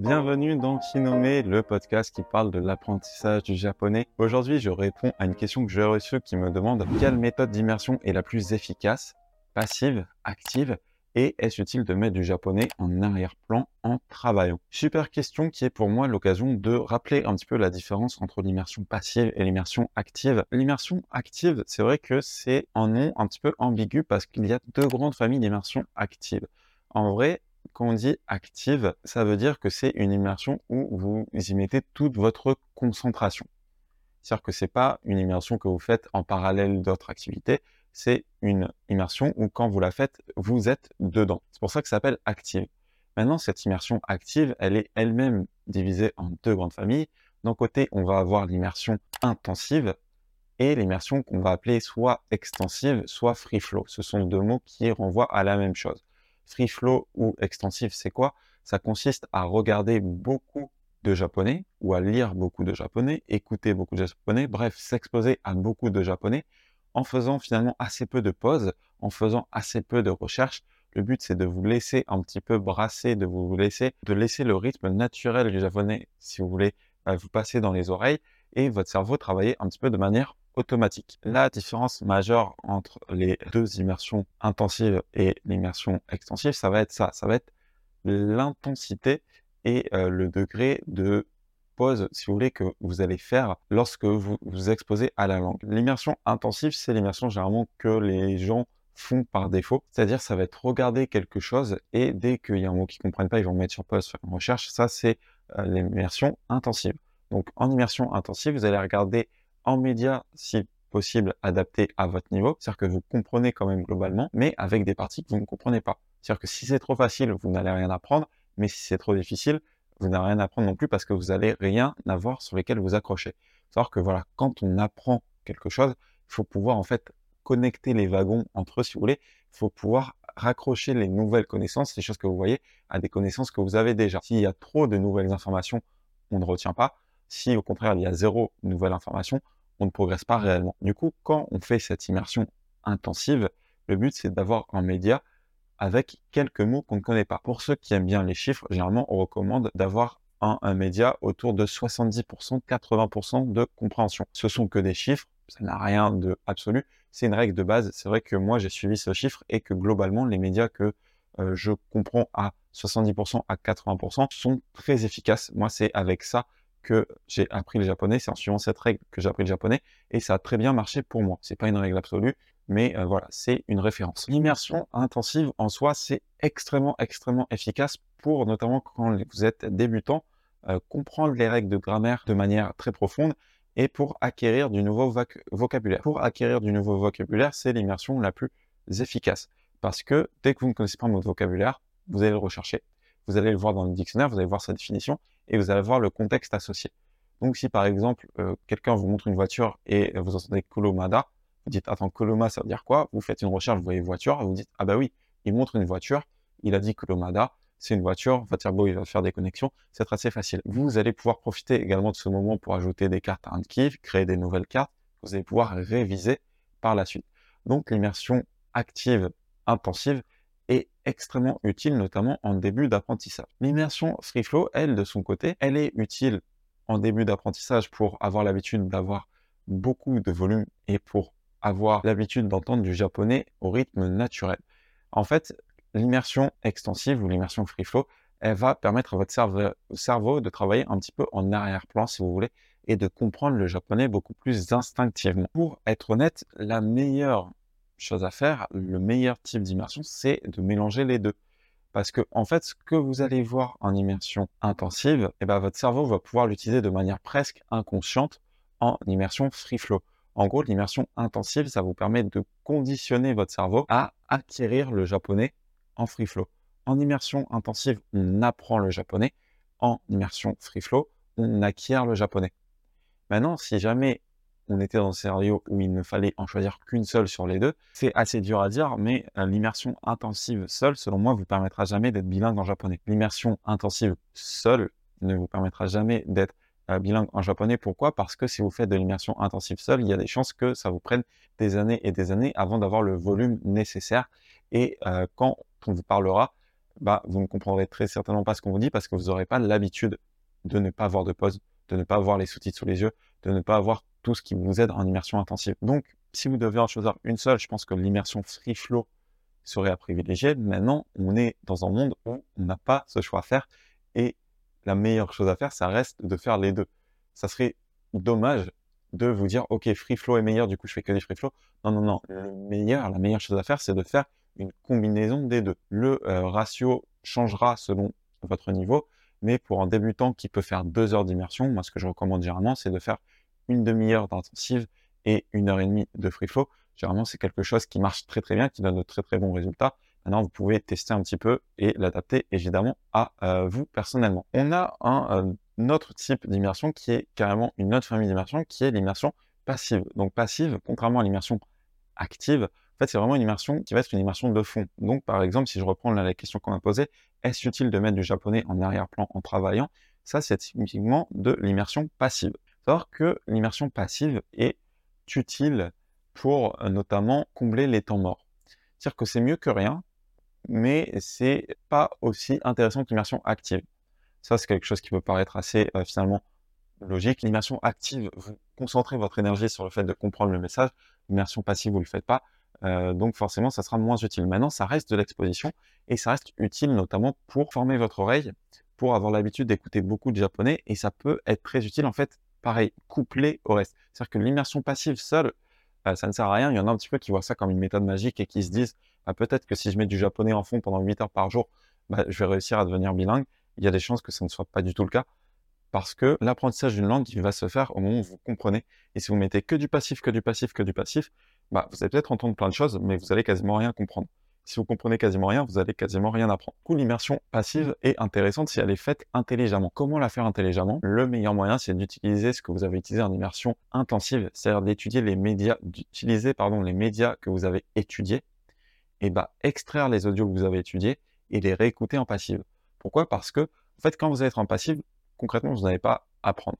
Bienvenue dans Kinome, le podcast qui parle de l'apprentissage du japonais. Aujourd'hui, je réponds à une question que j'ai reçue qui me demande quelle méthode d'immersion est la plus efficace, passive, active et est-ce utile de mettre du japonais en arrière-plan en travaillant? Super question qui est pour moi l'occasion de rappeler un petit peu la différence entre l'immersion passive et l'immersion active. L'immersion active, c'est vrai que c'est un nom un petit peu ambigu parce qu'il y a deux grandes familles d'immersion active. En vrai, quand on dit active, ça veut dire que c'est une immersion où vous y mettez toute votre concentration. C'est-à-dire que c'est pas une immersion que vous faites en parallèle d'autres activités, c'est une immersion où quand vous la faites, vous êtes dedans. C'est pour ça que ça s'appelle active. Maintenant, cette immersion active, elle est elle-même divisée en deux grandes familles. D'un côté, on va avoir l'immersion intensive et l'immersion qu'on va appeler soit extensive, soit free flow. Ce sont deux mots qui renvoient à la même chose. Free flow ou extensive, c'est quoi? Ça consiste à regarder beaucoup de japonais ou à lire beaucoup de japonais, écouter beaucoup de japonais, bref, s'exposer à beaucoup de japonais en faisant finalement assez peu de pauses, en faisant assez peu de recherches. Le but, c'est de vous laisser un petit peu brasser, de vous laisser, de laisser le rythme naturel du japonais, si vous voulez, euh, vous passer dans les oreilles et votre cerveau travailler un petit peu de manière automatique. La différence majeure entre les deux immersions intensives et l'immersion extensive, ça va être ça, ça va être l'intensité et euh, le degré de si vous voulez, que vous allez faire lorsque vous vous exposez à la langue. L'immersion intensive, c'est l'immersion généralement que les gens font par défaut. C'est-à-dire, ça va être regarder quelque chose et dès qu'il y a un mot qu'ils ne comprennent pas, ils vont mettre sur pause, faire une recherche. Ça, c'est euh, l'immersion intensive. Donc, en immersion intensive, vous allez regarder en média, si possible, adapté à votre niveau. C'est-à-dire que vous comprenez quand même globalement, mais avec des parties que vous ne comprenez pas. C'est-à-dire que si c'est trop facile, vous n'allez rien apprendre, mais si c'est trop difficile, vous n'avez rien apprendre non plus parce que vous n'allez rien avoir sur lesquels vous accrocher. Savoir que voilà, quand on apprend quelque chose, il faut pouvoir en fait connecter les wagons entre eux, si vous voulez. Il faut pouvoir raccrocher les nouvelles connaissances, les choses que vous voyez, à des connaissances que vous avez déjà. S'il y a trop de nouvelles informations, on ne retient pas. Si au contraire il y a zéro nouvelle information, on ne progresse pas réellement. Du coup, quand on fait cette immersion intensive, le but c'est d'avoir un média avec quelques mots qu'on ne connaît pas. Pour ceux qui aiment bien les chiffres, généralement, on recommande d'avoir un, média autour de 70%, 80% de compréhension. Ce sont que des chiffres, ça n'a rien de absolu. C'est une règle de base. C'est vrai que moi, j'ai suivi ce chiffre et que globalement, les médias que euh, je comprends à 70% à 80% sont très efficaces. Moi, c'est avec ça que j'ai appris le japonais. C'est en suivant cette règle que j'ai appris le japonais et ça a très bien marché pour moi. C'est pas une règle absolue mais euh, voilà, c'est une référence. L'immersion intensive en soi, c'est extrêmement, extrêmement efficace pour, notamment quand vous êtes débutant, euh, comprendre les règles de grammaire de manière très profonde et pour acquérir du nouveau vocabulaire. Pour acquérir du nouveau vocabulaire, c'est l'immersion la plus efficace. Parce que dès que vous ne connaissez pas votre vocabulaire, vous allez le rechercher, vous allez le voir dans le dictionnaire, vous allez voir sa définition et vous allez voir le contexte associé. Donc si par exemple, euh, quelqu'un vous montre une voiture et vous entendez Kolomada, vous dites, attends, Coloma, ça veut dire quoi? Vous faites une recherche, vous voyez voiture, vous dites, ah bah oui, il montre une voiture, il a dit Colomada, c'est une voiture, votre cerveau, il va faire des connexions, c'est assez facile. Vous allez pouvoir profiter également de ce moment pour ajouter des cartes à un créer des nouvelles cartes, vous allez pouvoir réviser par la suite. Donc l'immersion active, intensive, est extrêmement utile, notamment en début d'apprentissage. L'immersion free flow, elle, de son côté, elle est utile en début d'apprentissage pour avoir l'habitude d'avoir beaucoup de volume et pour avoir l'habitude d'entendre du japonais au rythme naturel. En fait, l'immersion extensive ou l'immersion free flow, elle va permettre à votre cerveau, de travailler un petit peu en arrière-plan, si vous voulez, et de comprendre le japonais beaucoup plus instinctivement. Pour être honnête, la meilleure chose à faire, le meilleur type d'immersion, c'est de mélanger les deux. Parce que, en fait, ce que vous allez voir en immersion intensive, eh ben, votre cerveau va pouvoir l'utiliser de manière presque inconsciente en immersion free flow. En gros, l'immersion intensive, ça vous permet de conditionner votre cerveau à acquérir le japonais en free flow. En immersion intensive, on apprend le japonais. En immersion free flow, on acquiert le japonais. Maintenant, si jamais on était dans un scénario où il ne fallait en choisir qu'une seule sur les deux, c'est assez dur à dire, mais euh, l'immersion intensive seule, selon moi, vous permettra jamais d'être bilingue en japonais. L'immersion intensive seule ne vous permettra jamais d'être euh, bilingue en japonais. Pourquoi? Parce que si vous faites de l'immersion intensive seule, il y a des chances que ça vous prenne des années et des années avant d'avoir le volume nécessaire. Et euh, quand on vous parlera, bah, vous ne comprendrez très certainement pas ce qu'on vous dit parce que vous n'aurez pas l'habitude de ne pas avoir de pause, de ne pas avoir les sous-titres sous les yeux, de ne pas avoir tout ce qui vous aide en immersion intensive. Donc, si vous devez en choisir une seule, je pense que l'immersion free flow serait à privilégier. Maintenant, on est dans un monde où on n'a pas ce choix à faire et la meilleure chose à faire, ça reste de faire les deux. Ça serait dommage de vous dire, OK, free flow est meilleur, du coup, je fais que des free flow. Non, non, non. Le meilleur, la meilleure chose à faire, c'est de faire une combinaison des deux. Le euh, ratio changera selon votre niveau, mais pour un débutant qui peut faire deux heures d'immersion, moi, ce que je recommande généralement, c'est de faire une demi-heure d'intensive et une heure et demie de free flow. Généralement, c'est quelque chose qui marche très très bien, qui donne de très très bons résultats. Maintenant, vous pouvez tester un petit peu et l'adapter évidemment à euh, vous personnellement. On a un, autre type d'immersion qui est carrément une autre famille d'immersion qui est l'immersion passive. Donc passive, contrairement à l'immersion active, en fait, c'est vraiment une immersion qui va être une immersion de fond. Donc, par exemple, si je reprends la question qu'on m'a posée, est-ce utile de mettre du japonais en arrière-plan en travaillant? Ça, c'est typiquement de l'immersion passive. Savoir que l'immersion passive est utile pour euh, notamment combler les temps morts. C'est-à-dire que c'est mieux que rien, mais c'est pas aussi intéressant que l'immersion active. Ça, c'est quelque chose qui peut paraître assez euh, finalement logique. L'immersion active, vous concentrez votre énergie sur le fait de comprendre le message. L'immersion passive, vous le faites pas. Euh, donc forcément, ça sera moins utile. Maintenant, ça reste de l'exposition et ça reste utile notamment pour former votre oreille, pour avoir l'habitude d'écouter beaucoup de japonais et ça peut être très utile en fait, pareil, couplé au reste. C'est-à-dire que l'immersion passive seule, euh, ça ne sert à rien. Il y en a un petit peu qui voient ça comme une méthode magique et qui se disent bah, peut-être que si je mets du japonais en fond pendant 8 heures par jour, bah, je vais réussir à devenir bilingue. Il y a des chances que ça ne soit pas du tout le cas parce que l'apprentissage d'une langue, il va se faire au moment où vous comprenez. Et si vous mettez que du passif, que du passif, que du passif, bah, vous allez peut-être entendre plein de choses, mais vous allez quasiment rien comprendre. Si vous comprenez quasiment rien, vous allez quasiment rien apprendre. Du coup, l'immersion passive est intéressante si elle est faite intelligemment. Comment la faire intelligemment? Le meilleur moyen, c'est d'utiliser ce que vous avez utilisé en immersion intensive, c'est-à-dire d'étudier les médias, d'utiliser pardon les médias que vous avez étudiés, et bah extraire les audios que vous avez étudiés et les réécouter en passive. Pourquoi? Parce que en fait, quand vous allez être en passive, concrètement, vous n'allez pas apprendre.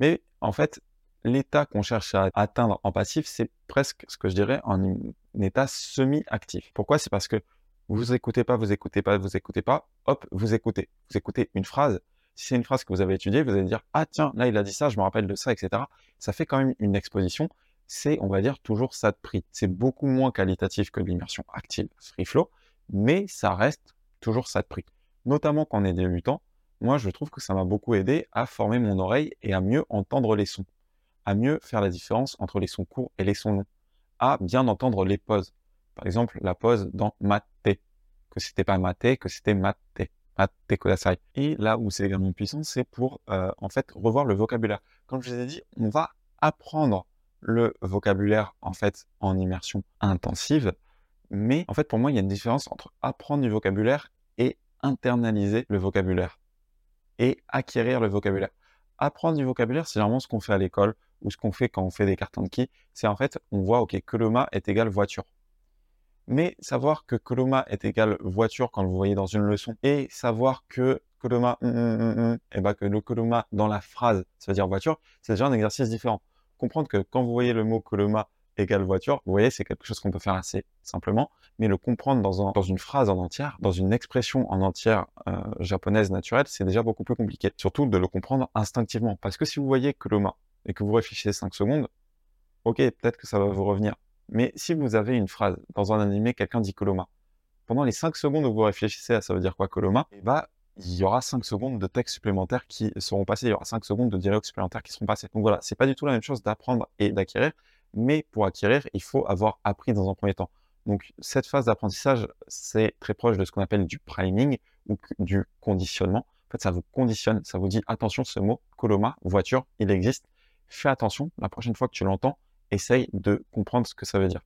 Mais en fait, l'état qu'on cherche à atteindre en passif, c'est presque ce que je dirais un, état semi-actif. Pourquoi? C'est parce que vous écoutez pas, vous écoutez pas, vous écoutez pas, hop, vous écoutez. Vous écoutez une phrase. Si c'est une phrase que vous avez étudiée, vous allez dire ah tiens là il a dit ça, je me rappelle de ça, etc. Ça fait quand même une exposition. C'est on va dire toujours ça de prix. C'est beaucoup moins qualitatif que l'immersion active free flow, mais ça reste toujours ça de prix. Notamment quand on est débutant, moi je trouve que ça m'a beaucoup aidé à former mon oreille et à mieux entendre les sons à mieux faire la différence entre les sons courts et les sons longs, à bien entendre les pauses. Par exemple, la pause dans mate, que c'était pas mate, que c'était mate, mate kudasai. Et là où c'est également puissant, c'est pour euh, en fait revoir le vocabulaire. Comme je vous ai dit, on va apprendre le vocabulaire en fait en immersion intensive, mais en fait pour moi il y a une différence entre apprendre du vocabulaire et internaliser le vocabulaire et acquérir le vocabulaire. Apprendre du vocabulaire, c'est vraiment ce qu'on fait à l'école ou ce qu'on fait quand on fait des cartons de qui, c'est en fait, on voit, ok, Coloma est égal voiture. Mais savoir que Coloma est égal voiture quand vous voyez dans une leçon et savoir que Coloma, hum, hum, hum, et bah que le Coloma dans la phrase, ça veut dire voiture, c'est déjà un exercice différent. Comprendre que quand vous voyez le mot Coloma égale voiture, vous voyez, c'est quelque chose qu'on peut faire assez simplement, mais le comprendre dans, dans une phrase en entière, dans une expression en entière euh, japonaise naturelle, c'est déjà beaucoup plus compliqué. Surtout de le comprendre instinctivement. Parce que si vous voyez Coloma et que vous réfléchissez 5 secondes, ok, peut-être que ça va vous revenir. Mais si vous avez une phrase, dans un animé, quelqu'un dit Koloma, pendant les 5 secondes où vous réfléchissez à ça veut dire quoi Koloma, et eh bah, il y aura 5 secondes de texte supplémentaires qui seront passés, il y aura 5 secondes de dialogue supplémentaires qui seront passés. Donc voilà, c'est pas du tout la même chose d'apprendre et d'acquérir, mais pour acquérir, il faut avoir appris dans un premier temps. Donc cette phase d'apprentissage, c'est très proche de ce qu'on appelle du priming ou du conditionnement. En fait, ça vous conditionne, ça vous dit attention, ce mot, Koloma, voiture, il existe fais attention, la prochaine fois que tu l'entends, essaye de comprendre ce que ça veut dire.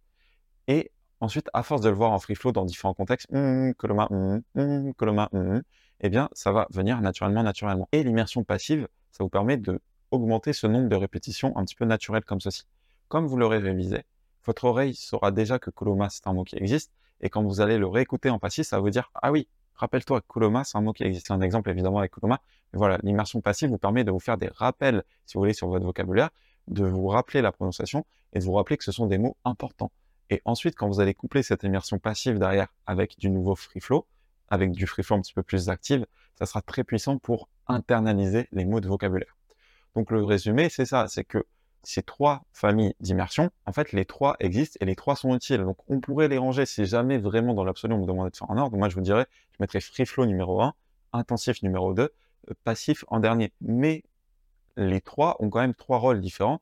Et ensuite, à force de le voir en free flow dans différents contextes, hum, coloma, hum, hum, coloma, eh bien, ça va venir naturellement, naturellement. Et l'immersion passive, ça vous permet de augmenter ce nombre de répétitions un petit peu naturelles comme ceci. Comme vous l'aurez révisé, votre oreille saura déjà que coloma, c'est un mot qui existe, et quand vous allez le réécouter en passif, ça va vous dire, ah oui, rappelle-toi, coloma, c'est un mot qui existe. Un exemple évidemment avec coloma, voilà, l'immersion passive vous permet de vous faire des rappels, si vous voulez, sur votre vocabulaire, de vous rappeler la prononciation et de vous rappeler que ce sont des mots importants. Et ensuite, quand vous allez coupler cette immersion passive derrière avec du nouveau free flow, avec du free flow un petit peu plus actif, ça sera très puissant pour internaliser les mots de vocabulaire. Donc le résumé, c'est ça, c'est que ces trois familles d'immersion, en fait, les trois existent et les trois sont utiles. Donc, on pourrait les ranger si jamais vraiment dans l'absolu on me demandait de faire un ordre. Moi, je vous dirais, je mettrais free flow numéro 1, intensif numéro 2, euh, passif en dernier. Mais les trois ont quand même trois rôles différents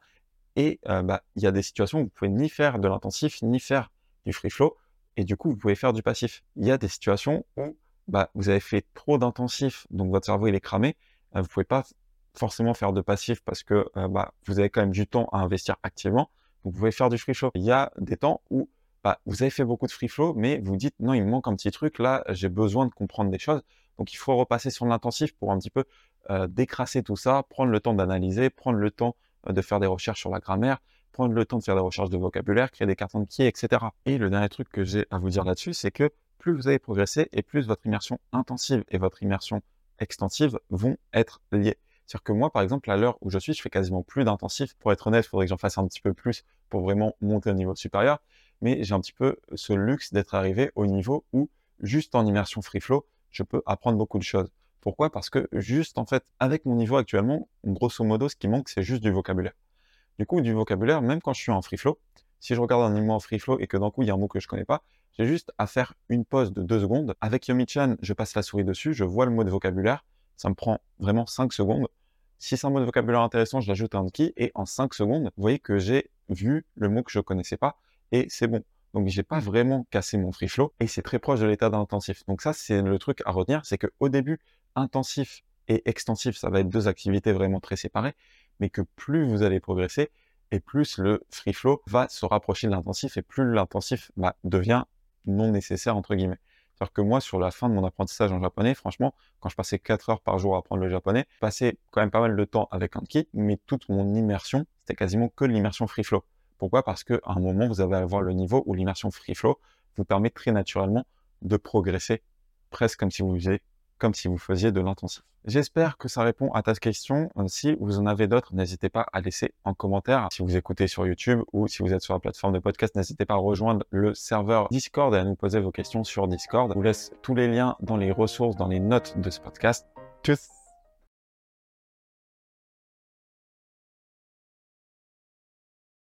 et euh, bah, il y a des situations où vous pouvez ni faire de l'intensif ni faire du free flow et du coup, vous pouvez faire du passif. Il y a des situations où bah, vous avez fait trop d'intensif, donc votre cerveau il est cramé. Euh, vous pouvez pas forcément faire de passif parce que euh, bah, vous avez quand même du temps à investir activement. Vous pouvez faire du free flow. Il y a des temps où bah, vous avez fait beaucoup de free flow, mais vous dites non, il me manque un petit truc là, j'ai besoin de comprendre des choses. Donc il faut repasser sur l'intensif pour un petit peu euh, décrasser tout ça, prendre le temps d'analyser, prendre le temps euh, de faire des recherches sur la grammaire, prendre le temps de faire des recherches de vocabulaire, créer des cartons de pied, etc. Et le dernier truc que j'ai à vous dire là-dessus, c'est que plus vous allez progresser et plus votre immersion intensive et votre immersion extensive vont être liées. C'est-à-dire que moi, par exemple, à l'heure où je suis, je fais quasiment plus d'intensif. Pour être honnête, il faudrait que j'en fasse un petit peu plus pour vraiment monter au niveau supérieur. Mais j'ai un petit peu ce luxe d'être arrivé au niveau où, juste en immersion free flow, je peux apprendre beaucoup de choses. Pourquoi? Parce que juste, en fait, avec mon niveau actuellement, grosso modo, ce qui manque, c'est juste du vocabulaire. Du coup, du vocabulaire, même quand je suis en free flow, si je regarde un niveau en free flow et que d'un coup, il y a un mot que je connais pas, j'ai juste à faire une pause de deux secondes. Avec Yomi-chan, je passe la souris dessus, je vois le mot de vocabulaire, ça me prend vraiment 5 secondes. Si c'est un mot de vocabulaire intéressant, je l'ajoute à un key et en 5 secondes, vous voyez que j'ai vu le mot que je connaissais pas et c'est bon. Donc j'ai pas vraiment cassé mon free flow et c'est très proche de l'état d'intensif. Donc ça c'est le truc à retenir, c'est que au début intensif et extensif, ça va être deux activités vraiment très séparées, mais que plus vous allez progresser et plus le free flow va se rapprocher de l'intensif et plus l'intensif bah, devient non nécessaire entre guillemets. C'est-à-dire que moi, sur la fin de mon apprentissage en japonais, franchement, quand je passais 4 heures par jour à apprendre le japonais, je passais quand même pas mal de temps avec un kit, mais toute mon immersion, c'était quasiment que l'immersion free flow. Pourquoi? Parce qu'à un moment, vous allez avoir le niveau où l'immersion free flow vous permet très naturellement de progresser, presque comme si vous faisiez comme si vous faisiez de l'intensif. J'espère que ça répond à ta question. Si vous en avez d'autres, n'hésitez pas à laisser en commentaire. Si vous écoutez sur YouTube ou si vous êtes sur la plateforme de podcast, n'hésitez pas à rejoindre le serveur Discord et à nous poser vos questions sur Discord. Je vous laisse tous les liens dans les ressources, dans les notes de ce podcast. Tchuss